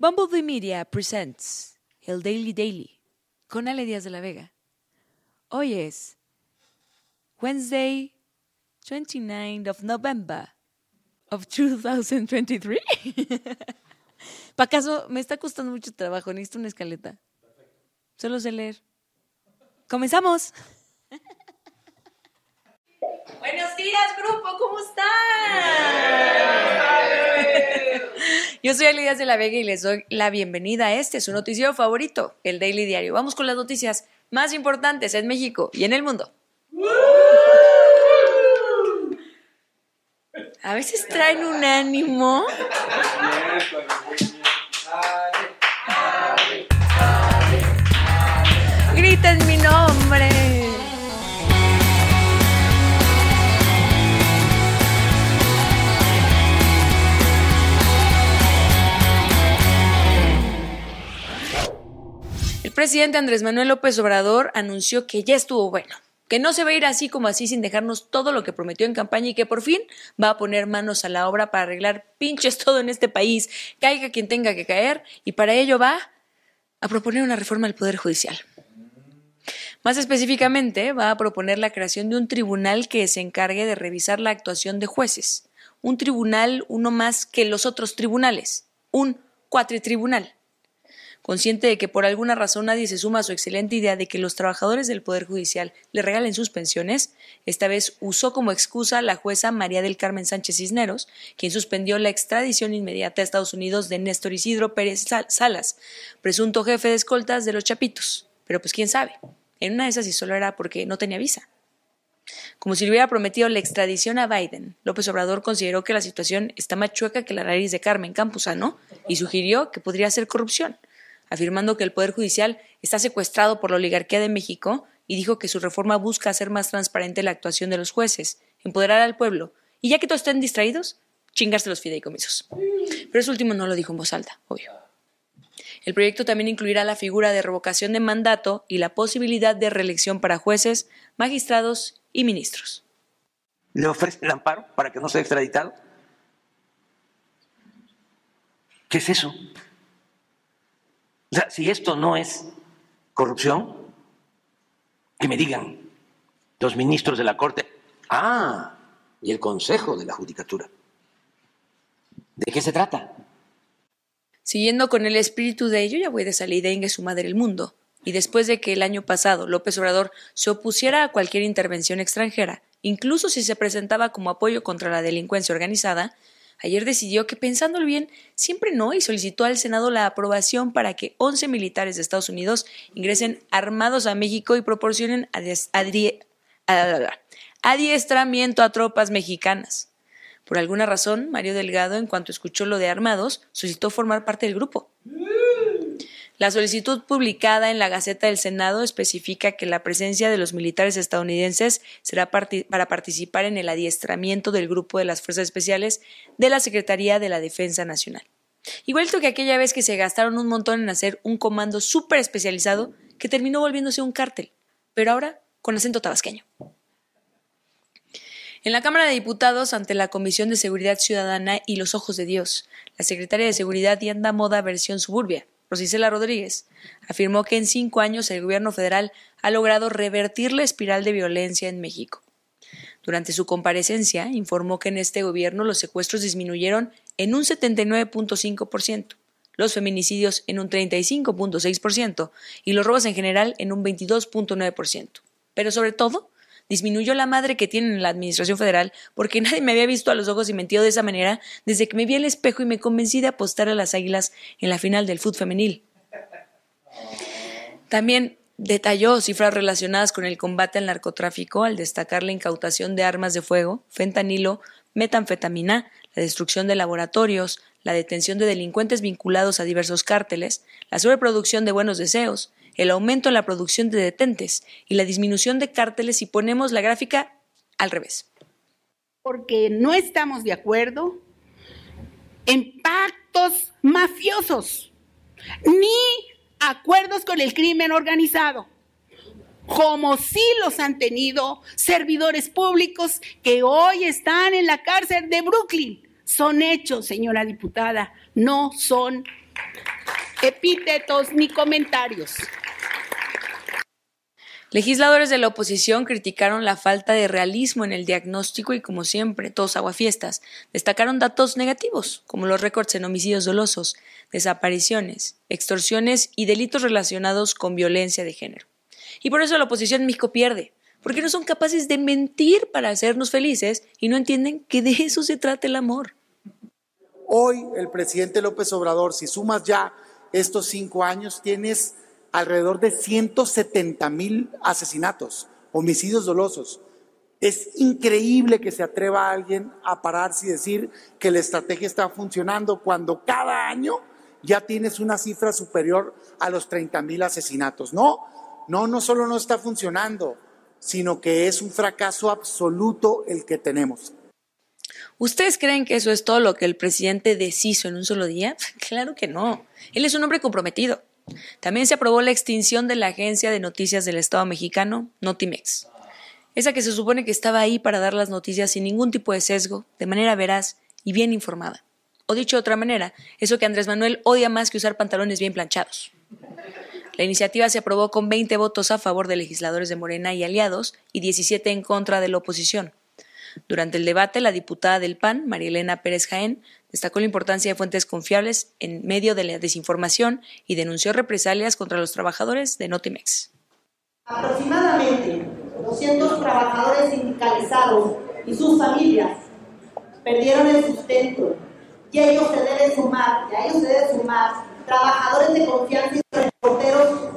Bumblebee Media presents el Daily Daily con Ale Díaz de la Vega. Hoy es Wednesday, 29th of November of 2023. ¿Para acaso me está costando mucho trabajo? Necesito una escaleta. Solo sé leer. ¡Comenzamos! Buenos días, grupo, ¿cómo están? Yo soy Ali Díaz de la Vega y les doy la bienvenida a este, su noticiero favorito, el Daily Diario. Vamos con las noticias más importantes en México y en el mundo. A veces traen un ánimo. Griten mi nombre. El presidente Andrés Manuel López Obrador anunció que ya estuvo bueno, que no se va a ir así como así sin dejarnos todo lo que prometió en campaña y que por fin va a poner manos a la obra para arreglar pinches todo en este país, caiga quien tenga que caer, y para ello va a proponer una reforma al Poder Judicial. Más específicamente, va a proponer la creación de un tribunal que se encargue de revisar la actuación de jueces. Un tribunal, uno más que los otros tribunales. Un cuatritribunal. Consciente de que por alguna razón nadie se suma a su excelente idea de que los trabajadores del Poder Judicial le regalen sus pensiones, esta vez usó como excusa la jueza María del Carmen Sánchez Cisneros, quien suspendió la extradición inmediata a Estados Unidos de Néstor Isidro Pérez Salas, presunto jefe de escoltas de los Chapitos. Pero pues quién sabe. En una de esas y solo era porque no tenía visa. Como si le hubiera prometido la extradición a Biden, López Obrador consideró que la situación está más chueca que la nariz de Carmen Campuzano y sugirió que podría ser corrupción, afirmando que el Poder Judicial está secuestrado por la oligarquía de México y dijo que su reforma busca hacer más transparente la actuación de los jueces, empoderar al pueblo y ya que todos estén distraídos, chingarse los fideicomisos. Pero eso último no lo dijo en voz alta, obvio. El proyecto también incluirá la figura de revocación de mandato y la posibilidad de reelección para jueces, magistrados y ministros. ¿Le ofrece el amparo para que no sea extraditado? ¿Qué es eso? O sea, si esto no es corrupción, que me digan los ministros de la Corte, ah, y el Consejo de la Judicatura. ¿De qué se trata? Siguiendo con el espíritu de ello, ya voy de salida en su madre el mundo. Y después de que el año pasado López Obrador se opusiera a cualquier intervención extranjera, incluso si se presentaba como apoyo contra la delincuencia organizada, ayer decidió que pensándolo bien, siempre no y solicitó al Senado la aprobación para que 11 militares de Estados Unidos ingresen armados a México y proporcionen adiestramiento a tropas mexicanas. Por alguna razón, Mario Delgado, en cuanto escuchó lo de armados, solicitó formar parte del grupo. La solicitud publicada en la Gaceta del Senado especifica que la presencia de los militares estadounidenses será para participar en el adiestramiento del grupo de las Fuerzas Especiales de la Secretaría de la Defensa Nacional. Igual que aquella vez que se gastaron un montón en hacer un comando súper especializado que terminó volviéndose un cártel, pero ahora con acento tabasqueño. En la Cámara de Diputados, ante la Comisión de Seguridad Ciudadana y los Ojos de Dios, la secretaria de Seguridad y Anda Moda versión suburbia, Rosicela Rodríguez, afirmó que en cinco años el gobierno federal ha logrado revertir la espiral de violencia en México. Durante su comparecencia, informó que en este gobierno los secuestros disminuyeron en un 79.5%, los feminicidios en un 35.6% y los robos en general en un 22.9%. Pero sobre todo, disminuyó la madre que tienen en la Administración Federal porque nadie me había visto a los ojos y mentido de esa manera desde que me vi al espejo y me convencí de apostar a las águilas en la final del fútbol femenil. También detalló cifras relacionadas con el combate al narcotráfico al destacar la incautación de armas de fuego, fentanilo, metanfetamina, la destrucción de laboratorios, la detención de delincuentes vinculados a diversos cárteles, la sobreproducción de buenos deseos, el aumento en la producción de detentes y la disminución de cárteles si ponemos la gráfica al revés. Porque no estamos de acuerdo en pactos mafiosos, ni acuerdos con el crimen organizado, como sí los han tenido servidores públicos que hoy están en la cárcel de Brooklyn. Son hechos, señora diputada, no son epítetos ni comentarios. Legisladores de la oposición criticaron la falta de realismo en el diagnóstico y, como siempre, todos aguafiestas, destacaron datos negativos, como los récords en homicidios dolosos, desapariciones, extorsiones y delitos relacionados con violencia de género. Y por eso la oposición en México pierde, porque no son capaces de mentir para hacernos felices y no entienden que de eso se trata el amor. Hoy el presidente López Obrador, si sumas ya estos cinco años, tienes alrededor de 170 mil asesinatos, homicidios dolosos. Es increíble que se atreva alguien a pararse y decir que la estrategia está funcionando cuando cada año ya tienes una cifra superior a los 30 mil asesinatos. No, no, no solo no está funcionando, sino que es un fracaso absoluto el que tenemos. ¿Ustedes creen que eso es todo lo que el presidente deshizo en un solo día? Claro que no. Él es un hombre comprometido. También se aprobó la extinción de la agencia de noticias del Estado mexicano, Notimex. Esa que se supone que estaba ahí para dar las noticias sin ningún tipo de sesgo, de manera veraz y bien informada. O dicho de otra manera, eso que Andrés Manuel odia más que usar pantalones bien planchados. La iniciativa se aprobó con 20 votos a favor de legisladores de Morena y aliados y 17 en contra de la oposición. Durante el debate, la diputada del PAN, Marielena Pérez Jaén, destacó la importancia de fuentes confiables en medio de la desinformación y denunció represalias contra los trabajadores de Notimex. Aproximadamente 200 trabajadores sindicalizados y sus familias perdieron el sustento y ellos se deben sumar, y a ellos se deben sumar trabajadores de confianza y reporteros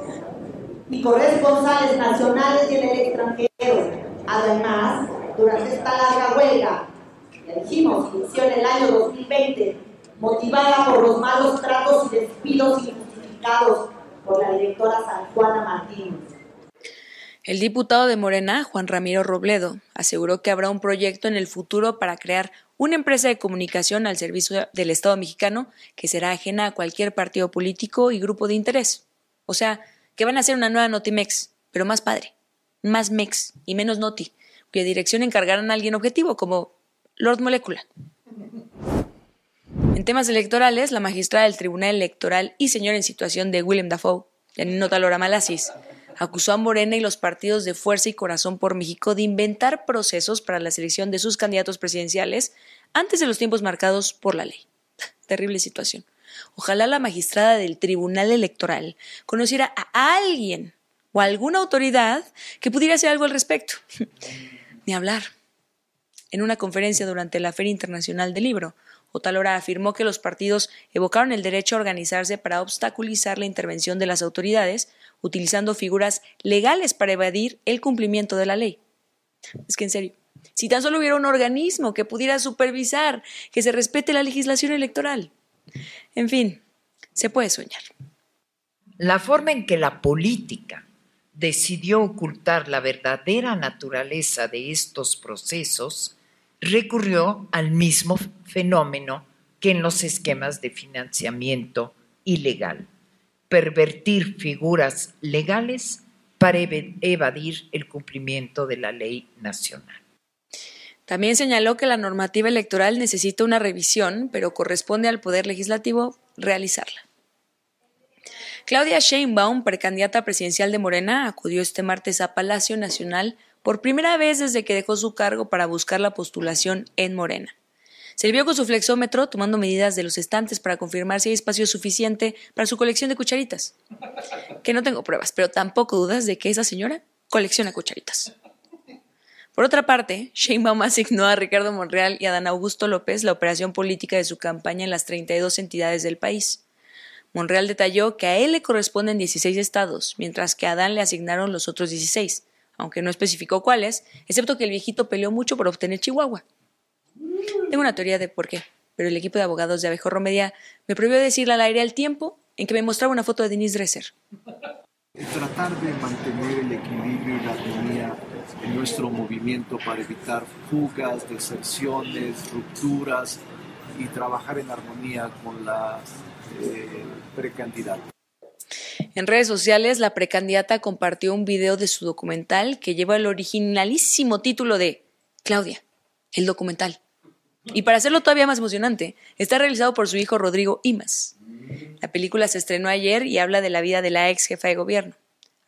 y corresponsales nacionales y en el extranjero. Además, durante esta larga huelga, ya dijimos, inició en el año 2020, motivada por los malos tratos y despidos injustificados por la directora San Juana Martínez. El diputado de Morena, Juan Ramiro Robledo, aseguró que habrá un proyecto en el futuro para crear una empresa de comunicación al servicio del Estado mexicano que será ajena a cualquier partido político y grupo de interés. O sea, que van a hacer una nueva Notimex, pero más padre, más Mex y menos Noti, cuya dirección encargarán a alguien objetivo, como Lord Molecula. En temas electorales, la magistrada del Tribunal Electoral y señor en situación de William Dafoe, Janine Lora Malasis, acusó a Morena y los partidos de Fuerza y Corazón por México de inventar procesos para la selección de sus candidatos presidenciales antes de los tiempos marcados por la ley. Terrible situación. Ojalá la magistrada del Tribunal Electoral conociera a alguien o a alguna autoridad que pudiera hacer algo al respecto. Ni hablar. En una conferencia durante la Feria Internacional del Libro, Otalora afirmó que los partidos evocaron el derecho a organizarse para obstaculizar la intervención de las autoridades, utilizando figuras legales para evadir el cumplimiento de la ley. Es que en serio, si tan solo hubiera un organismo que pudiera supervisar que se respete la legislación electoral. En fin, se puede soñar. La forma en que la política decidió ocultar la verdadera naturaleza de estos procesos, recurrió al mismo fenómeno que en los esquemas de financiamiento ilegal, pervertir figuras legales para evadir el cumplimiento de la ley nacional. También señaló que la normativa electoral necesita una revisión, pero corresponde al Poder Legislativo realizarla. Claudia Sheinbaum, precandidata presidencial de Morena, acudió este martes a Palacio Nacional por primera vez desde que dejó su cargo para buscar la postulación en Morena. Vio con su flexómetro tomando medidas de los estantes para confirmar si hay espacio suficiente para su colección de cucharitas. Que no tengo pruebas, pero tampoco dudas de que esa señora colecciona cucharitas. Por otra parte, Sheinbaum asignó a Ricardo Monreal y a Dan Augusto López la operación política de su campaña en las 32 entidades del país. Monreal detalló que a él le corresponden 16 estados, mientras que a Adán le asignaron los otros 16, aunque no especificó cuáles, excepto que el viejito peleó mucho por obtener Chihuahua. Tengo una teoría de por qué, pero el equipo de abogados de Abejorro Media me prohibió decirle al aire al tiempo en que me mostraba una foto de Denise Dresser. Tratar de mantener el equilibrio y la armonía en nuestro movimiento para evitar fugas, deserciones, rupturas y trabajar en armonía con la eh, precandidata. En redes sociales, la precandidata compartió un video de su documental que lleva el originalísimo título de Claudia, el documental. Y para hacerlo todavía más emocionante, está realizado por su hijo Rodrigo Imas. La película se estrenó ayer y habla de la vida de la ex jefa de gobierno.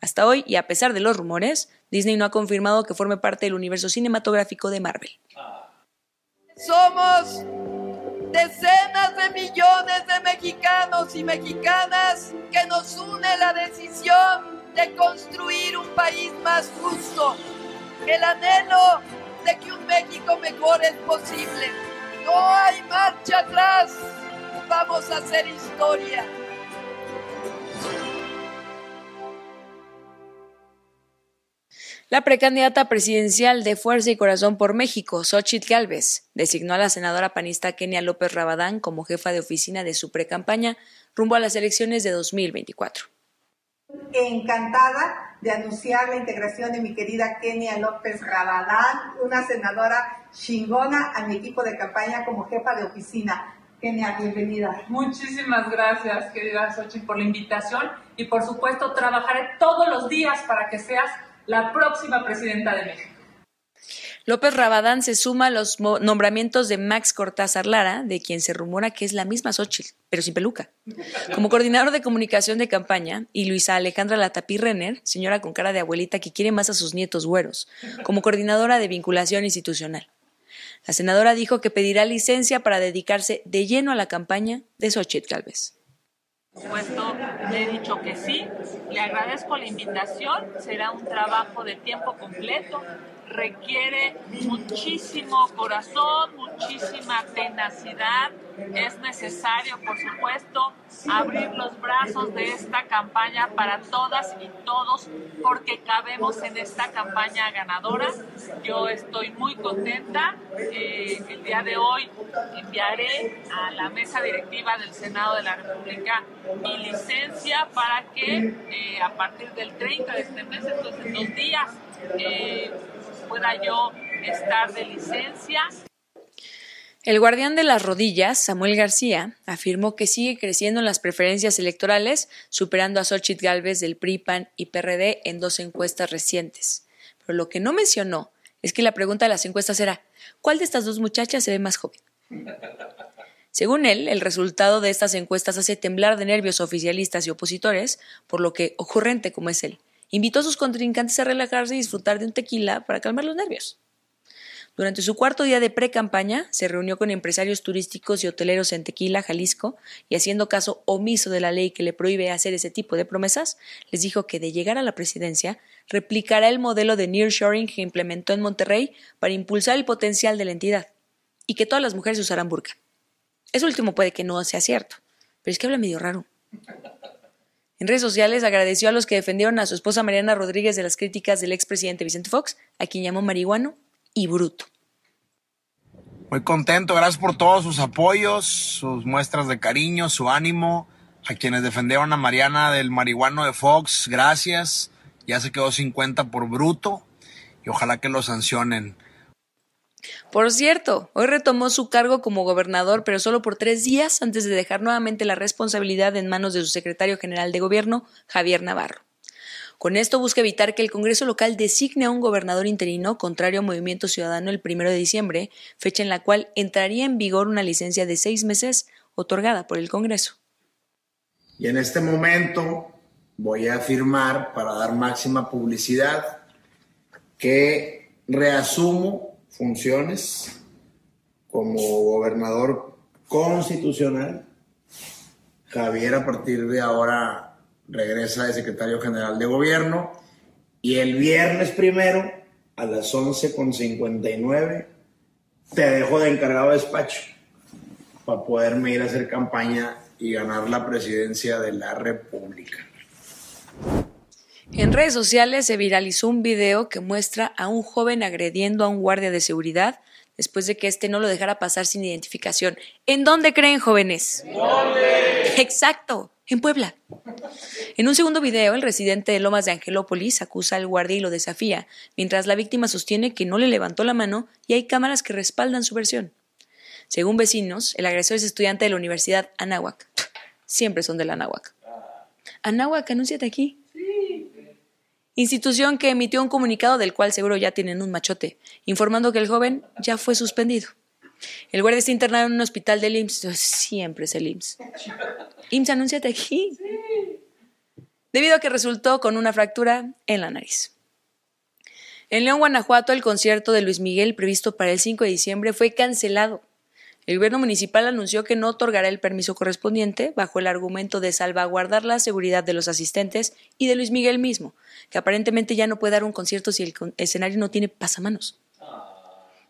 Hasta hoy, y a pesar de los rumores, Disney no ha confirmado que forme parte del universo cinematográfico de Marvel. Somos decenas de millones de mexicanos y mexicanas que nos une la decisión de construir un país más justo. El anhelo de que un México mejor es posible. No hay marcha atrás. Vamos a hacer historia. La precandidata presidencial de Fuerza y Corazón por México, Xochitl Gálvez, designó a la senadora panista Kenia López Rabadán como jefa de oficina de su precampaña rumbo a las elecciones de 2024. Encantada de anunciar la integración de mi querida Kenia López Rabadán, una senadora chingona a mi equipo de campaña como jefa de oficina. Kenia, bienvenida. Muchísimas gracias, querida Xochitl, por la invitación y por supuesto trabajaré todos los días para que seas la próxima presidenta de México. López Rabadán se suma a los nombramientos de Max Cortázar Lara, de quien se rumora que es la misma Xochitl, pero sin peluca, como coordinador de comunicación de campaña, y Luisa Alejandra Latapí Renner, señora con cara de abuelita que quiere más a sus nietos güeros, como coordinadora de vinculación institucional. La senadora dijo que pedirá licencia para dedicarse de lleno a la campaña de Xochitl Galvez supuesto, le he dicho que sí. Le agradezco la invitación. Será un trabajo de tiempo completo. Requiere muchísimo corazón, muchísima tenacidad. Es necesario, por supuesto, abrir los brazos de esta campaña para todas y todos, porque cabemos en esta campaña ganadora. Yo estoy muy contenta. Eh, el día de hoy enviaré a la mesa directiva del Senado de la República mi licencia para que eh, a partir del 30 de este mes, entonces en dos días, eh, pueda yo estar de licencia. El guardián de las rodillas, Samuel García, afirmó que sigue creciendo en las preferencias electorales, superando a Xochitl Galvez del PRI, PAN y PRD en dos encuestas recientes. Pero lo que no mencionó es que la pregunta de las encuestas era ¿cuál de estas dos muchachas se ve más joven? Según él, el resultado de estas encuestas hace temblar de nervios oficialistas y opositores, por lo que, ocurrente como es él, invitó a sus contrincantes a relajarse y disfrutar de un tequila para calmar los nervios. Durante su cuarto día de pre-campaña, se reunió con empresarios turísticos y hoteleros en Tequila, Jalisco, y haciendo caso omiso de la ley que le prohíbe hacer ese tipo de promesas, les dijo que de llegar a la presidencia, replicará el modelo de nearshoring que implementó en Monterrey para impulsar el potencial de la entidad, y que todas las mujeres usarán burka. Eso último puede que no sea cierto, pero es que habla medio raro. En redes sociales agradeció a los que defendieron a su esposa Mariana Rodríguez de las críticas del expresidente Vicente Fox, a quien llamó marihuano y bruto. Muy contento, gracias por todos sus apoyos, sus muestras de cariño, su ánimo. A quienes defendieron a Mariana del marihuano de Fox, gracias. Ya se quedó 50 por bruto y ojalá que lo sancionen. Por cierto, hoy retomó su cargo como gobernador, pero solo por tres días antes de dejar nuevamente la responsabilidad en manos de su secretario general de gobierno, Javier Navarro. Con esto busca evitar que el Congreso local designe a un gobernador interino contrario a Movimiento Ciudadano el primero de diciembre, fecha en la cual entraría en vigor una licencia de seis meses otorgada por el Congreso. Y en este momento voy a afirmar, para dar máxima publicidad, que reasumo funciones como gobernador constitucional. Javier a partir de ahora regresa de secretario general de gobierno y el viernes primero a las 11.59 te dejo de encargado de despacho para poderme ir a hacer campaña y ganar la presidencia de la República. En redes sociales se viralizó un video que muestra a un joven agrediendo a un guardia de seguridad después de que éste no lo dejara pasar sin identificación. ¿En dónde creen, jóvenes? ¿Dónde? Exacto, en Puebla. En un segundo video, el residente de Lomas de Angelópolis acusa al guardia y lo desafía, mientras la víctima sostiene que no le levantó la mano y hay cámaras que respaldan su versión. Según vecinos, el agresor es estudiante de la Universidad Anáhuac. Siempre son de la Anáhuac. Anáhuac, anúnciate aquí. Institución que emitió un comunicado del cual seguro ya tienen un machote, informando que el joven ya fue suspendido. El guardia está internado en un hospital del IMSS. Siempre es el IMSS. IMSS, anúnciate aquí. Debido a que resultó con una fractura en la nariz. En León, Guanajuato, el concierto de Luis Miguel previsto para el 5 de diciembre fue cancelado. El gobierno municipal anunció que no otorgará el permiso correspondiente bajo el argumento de salvaguardar la seguridad de los asistentes y de Luis Miguel mismo, que aparentemente ya no puede dar un concierto si el escenario no tiene pasamanos.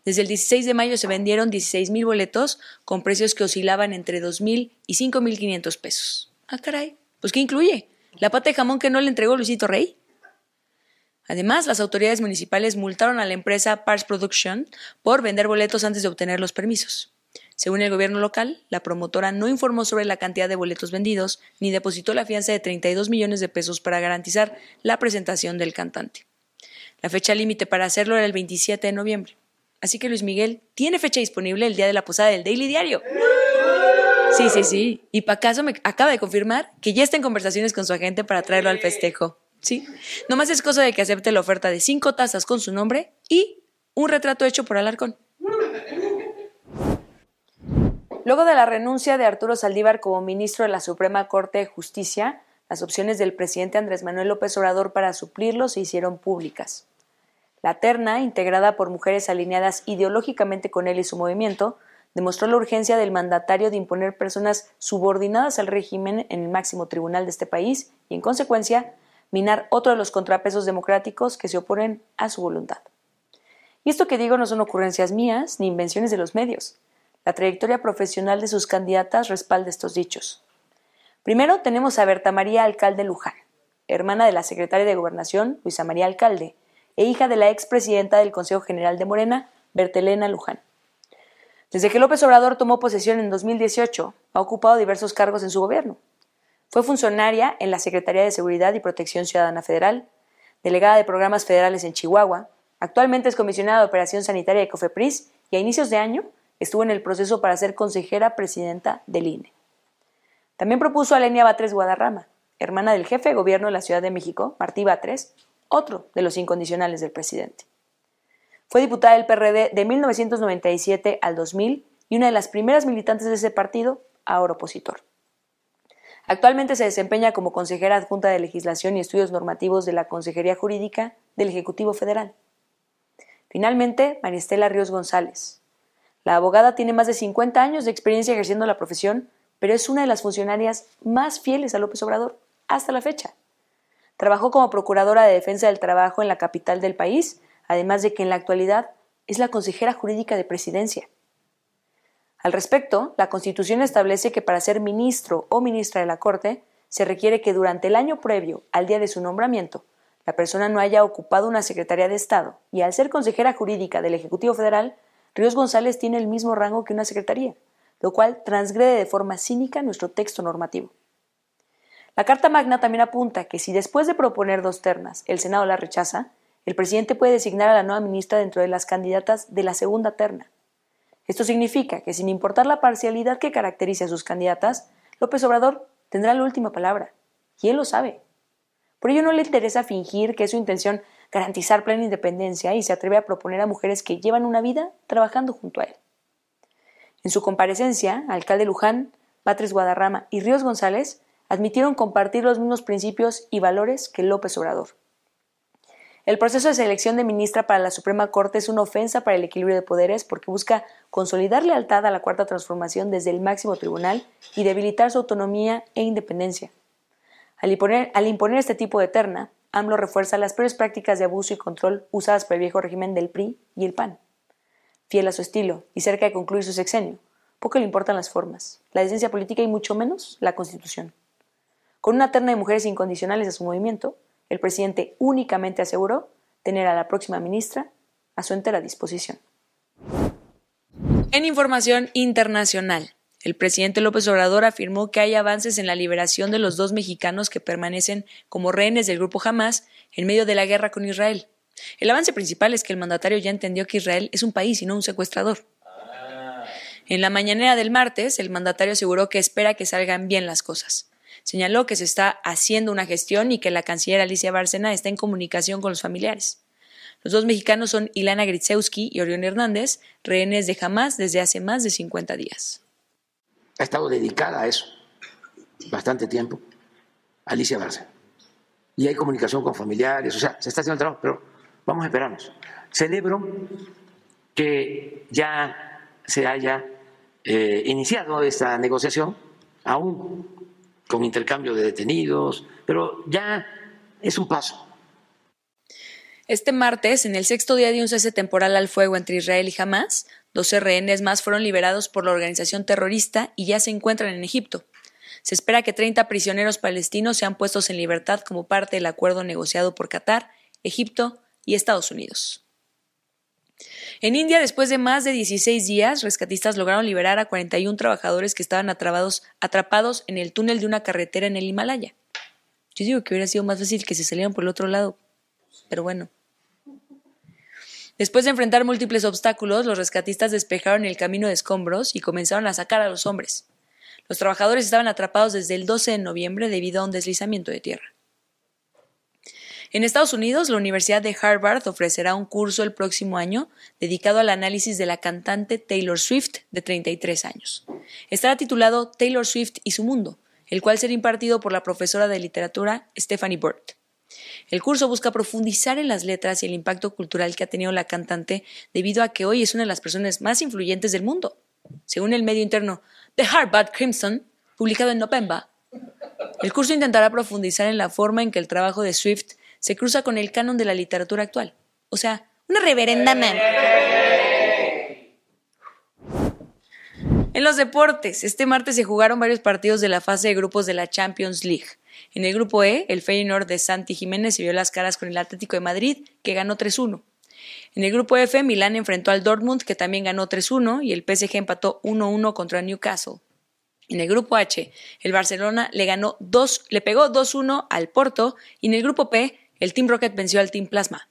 Desde el 16 de mayo se vendieron 16 mil boletos con precios que oscilaban entre 2 mil y 5 mil 500 pesos. Ah, caray. Pues, ¿qué incluye? ¿La pata de jamón que no le entregó Luisito Rey? Además, las autoridades municipales multaron a la empresa Pars Production por vender boletos antes de obtener los permisos. Según el gobierno local, la promotora no informó sobre la cantidad de boletos vendidos ni depositó la fianza de 32 millones de pesos para garantizar la presentación del cantante. La fecha límite para hacerlo era el 27 de noviembre. Así que Luis Miguel tiene fecha disponible el día de la posada del Daily Diario. Sí, sí, sí. Y Pacaso me acaba de confirmar que ya está en conversaciones con su agente para traerlo al festejo. Sí. Nomás es cosa de que acepte la oferta de cinco tazas con su nombre y un retrato hecho por Alarcón. Luego de la renuncia de Arturo Saldívar como ministro de la Suprema Corte de Justicia, las opciones del presidente Andrés Manuel López Obrador para suplirlo se hicieron públicas. La terna, integrada por mujeres alineadas ideológicamente con él y su movimiento, demostró la urgencia del mandatario de imponer personas subordinadas al régimen en el máximo tribunal de este país y, en consecuencia, minar otro de los contrapesos democráticos que se oponen a su voluntad. Y esto que digo no son ocurrencias mías ni invenciones de los medios. La trayectoria profesional de sus candidatas respalda estos dichos. Primero tenemos a Berta María Alcalde Luján, hermana de la secretaria de Gobernación, Luisa María Alcalde, e hija de la expresidenta del Consejo General de Morena, Bertelena Luján. Desde que López Obrador tomó posesión en 2018, ha ocupado diversos cargos en su gobierno. Fue funcionaria en la Secretaría de Seguridad y Protección Ciudadana Federal, delegada de programas federales en Chihuahua, actualmente es comisionada de Operación Sanitaria de COFEPRIS y a inicios de año estuvo en el proceso para ser consejera presidenta del INE. También propuso a Lenia Batres Guadarrama, hermana del jefe de gobierno de la Ciudad de México, Martí Batres, otro de los incondicionales del presidente. Fue diputada del PRD de 1997 al 2000 y una de las primeras militantes de ese partido, ahora opositor. Actualmente se desempeña como consejera adjunta de Legislación y Estudios Normativos de la Consejería Jurídica del Ejecutivo Federal. Finalmente, María Estela Ríos González. La abogada tiene más de 50 años de experiencia ejerciendo la profesión, pero es una de las funcionarias más fieles a López Obrador hasta la fecha. Trabajó como procuradora de defensa del trabajo en la capital del país, además de que en la actualidad es la consejera jurídica de presidencia. Al respecto, la Constitución establece que para ser ministro o ministra de la Corte se requiere que durante el año previo al día de su nombramiento la persona no haya ocupado una Secretaría de Estado y al ser consejera jurídica del Ejecutivo Federal, Ríos González tiene el mismo rango que una Secretaría, lo cual transgrede de forma cínica nuestro texto normativo. La Carta Magna también apunta que si después de proponer dos ternas el Senado la rechaza, el presidente puede designar a la nueva ministra dentro de las candidatas de la segunda terna. Esto significa que sin importar la parcialidad que caracterice a sus candidatas, López Obrador tendrá la última palabra. Y él lo sabe. Por ello no le interesa fingir que es su intención garantizar plena independencia y se atreve a proponer a mujeres que llevan una vida trabajando junto a él. En su comparecencia, alcalde Luján, Batres Guadarrama y Ríos González admitieron compartir los mismos principios y valores que López Obrador. El proceso de selección de ministra para la Suprema Corte es una ofensa para el equilibrio de poderes porque busca consolidar lealtad a la Cuarta Transformación desde el máximo tribunal y debilitar su autonomía e independencia. Al imponer, al imponer este tipo de terna, AMLO refuerza las peores prácticas de abuso y control usadas por el viejo régimen del PRI y el PAN. Fiel a su estilo y cerca de concluir su sexenio, poco le importan las formas, la decencia política y mucho menos la Constitución. Con una terna de mujeres incondicionales a su movimiento, el presidente únicamente aseguró tener a la próxima ministra a su entera disposición. En información internacional, el presidente López Obrador afirmó que hay avances en la liberación de los dos mexicanos que permanecen como rehenes del grupo Hamas en medio de la guerra con Israel. El avance principal es que el mandatario ya entendió que Israel es un país y no un secuestrador. En la mañanera del martes, el mandatario aseguró que espera que salgan bien las cosas. Señaló que se está haciendo una gestión y que la canciller Alicia Bárcena está en comunicación con los familiares. Los dos mexicanos son Ilana Gritzewski y Orión Hernández, rehenes de Hamas desde hace más de 50 días. Ha estado dedicada a eso bastante tiempo, Alicia Barça. Y hay comunicación con familiares, o sea, se está haciendo el trabajo, pero vamos a esperarnos. Celebro que ya se haya eh, iniciado esta negociación, aún con intercambio de detenidos, pero ya es un paso. Este martes, en el sexto día de un cese temporal al fuego entre Israel y Hamas, 12 rehenes más fueron liberados por la organización terrorista y ya se encuentran en Egipto. Se espera que 30 prisioneros palestinos sean puestos en libertad como parte del acuerdo negociado por Qatar, Egipto y Estados Unidos. En India, después de más de 16 días, rescatistas lograron liberar a 41 trabajadores que estaban atrapados, atrapados en el túnel de una carretera en el Himalaya. Yo digo que hubiera sido más fácil que se salieran por el otro lado, pero bueno. Después de enfrentar múltiples obstáculos, los rescatistas despejaron el camino de escombros y comenzaron a sacar a los hombres. Los trabajadores estaban atrapados desde el 12 de noviembre debido a un deslizamiento de tierra. En Estados Unidos, la Universidad de Harvard ofrecerá un curso el próximo año dedicado al análisis de la cantante Taylor Swift de 33 años. Estará titulado Taylor Swift y su mundo, el cual será impartido por la profesora de literatura Stephanie Burt. El curso busca profundizar en las letras y el impacto cultural que ha tenido la cantante debido a que hoy es una de las personas más influyentes del mundo. Según el medio interno The Harvard Crimson, publicado en November, el curso intentará profundizar en la forma en que el trabajo de Swift se cruza con el canon de la literatura actual. O sea, una reverenda man. En los deportes, este martes se jugaron varios partidos de la fase de grupos de la Champions League. En el grupo E, el Feyenoord de Santi Jiménez se vio las caras con el Atlético de Madrid, que ganó 3-1. En el grupo F, Milán enfrentó al Dortmund, que también ganó 3-1, y el PSG empató 1-1 contra Newcastle. En el grupo H, el Barcelona le ganó 2, le pegó 2-1 al Porto, y en el grupo P, el Team Rocket venció al Team Plasma.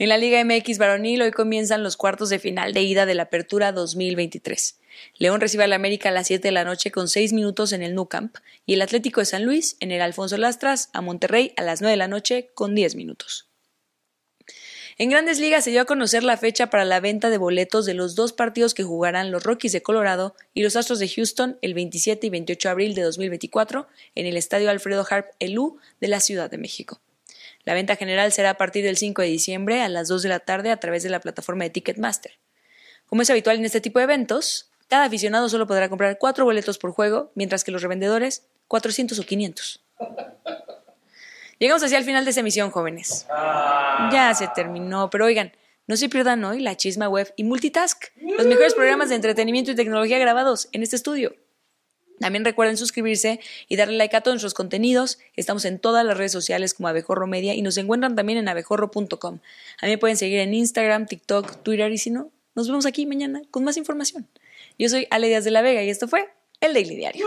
En la Liga MX varonil hoy comienzan los cuartos de final de ida de la Apertura 2023. León recibe al América a las 7 de la noche con 6 minutos en el Nou Camp y el Atlético de San Luis en el Alfonso Lastras a Monterrey a las 9 de la noche con 10 minutos. En Grandes Ligas se dio a conocer la fecha para la venta de boletos de los dos partidos que jugarán los Rockies de Colorado y los Astros de Houston el 27 y 28 de abril de 2024 en el Estadio Alfredo Harp Elú de la Ciudad de México. La venta general será a partir del 5 de diciembre a las 2 de la tarde a través de la plataforma de Ticketmaster. Como es habitual en este tipo de eventos, cada aficionado solo podrá comprar cuatro boletos por juego, mientras que los revendedores 400 o 500. Llegamos hacia el final de esta emisión, jóvenes. Ya se terminó, pero oigan, no se pierdan hoy la Chisma Web y Multitask, los mejores programas de entretenimiento y tecnología grabados en este estudio. También recuerden suscribirse y darle like a todos nuestros contenidos. Estamos en todas las redes sociales como Abejorro Media y nos encuentran también en abejorro.com. A mí me pueden seguir en Instagram, TikTok, Twitter y si no, nos vemos aquí mañana con más información. Yo soy Ale Díaz de la Vega y esto fue El Daily Diario.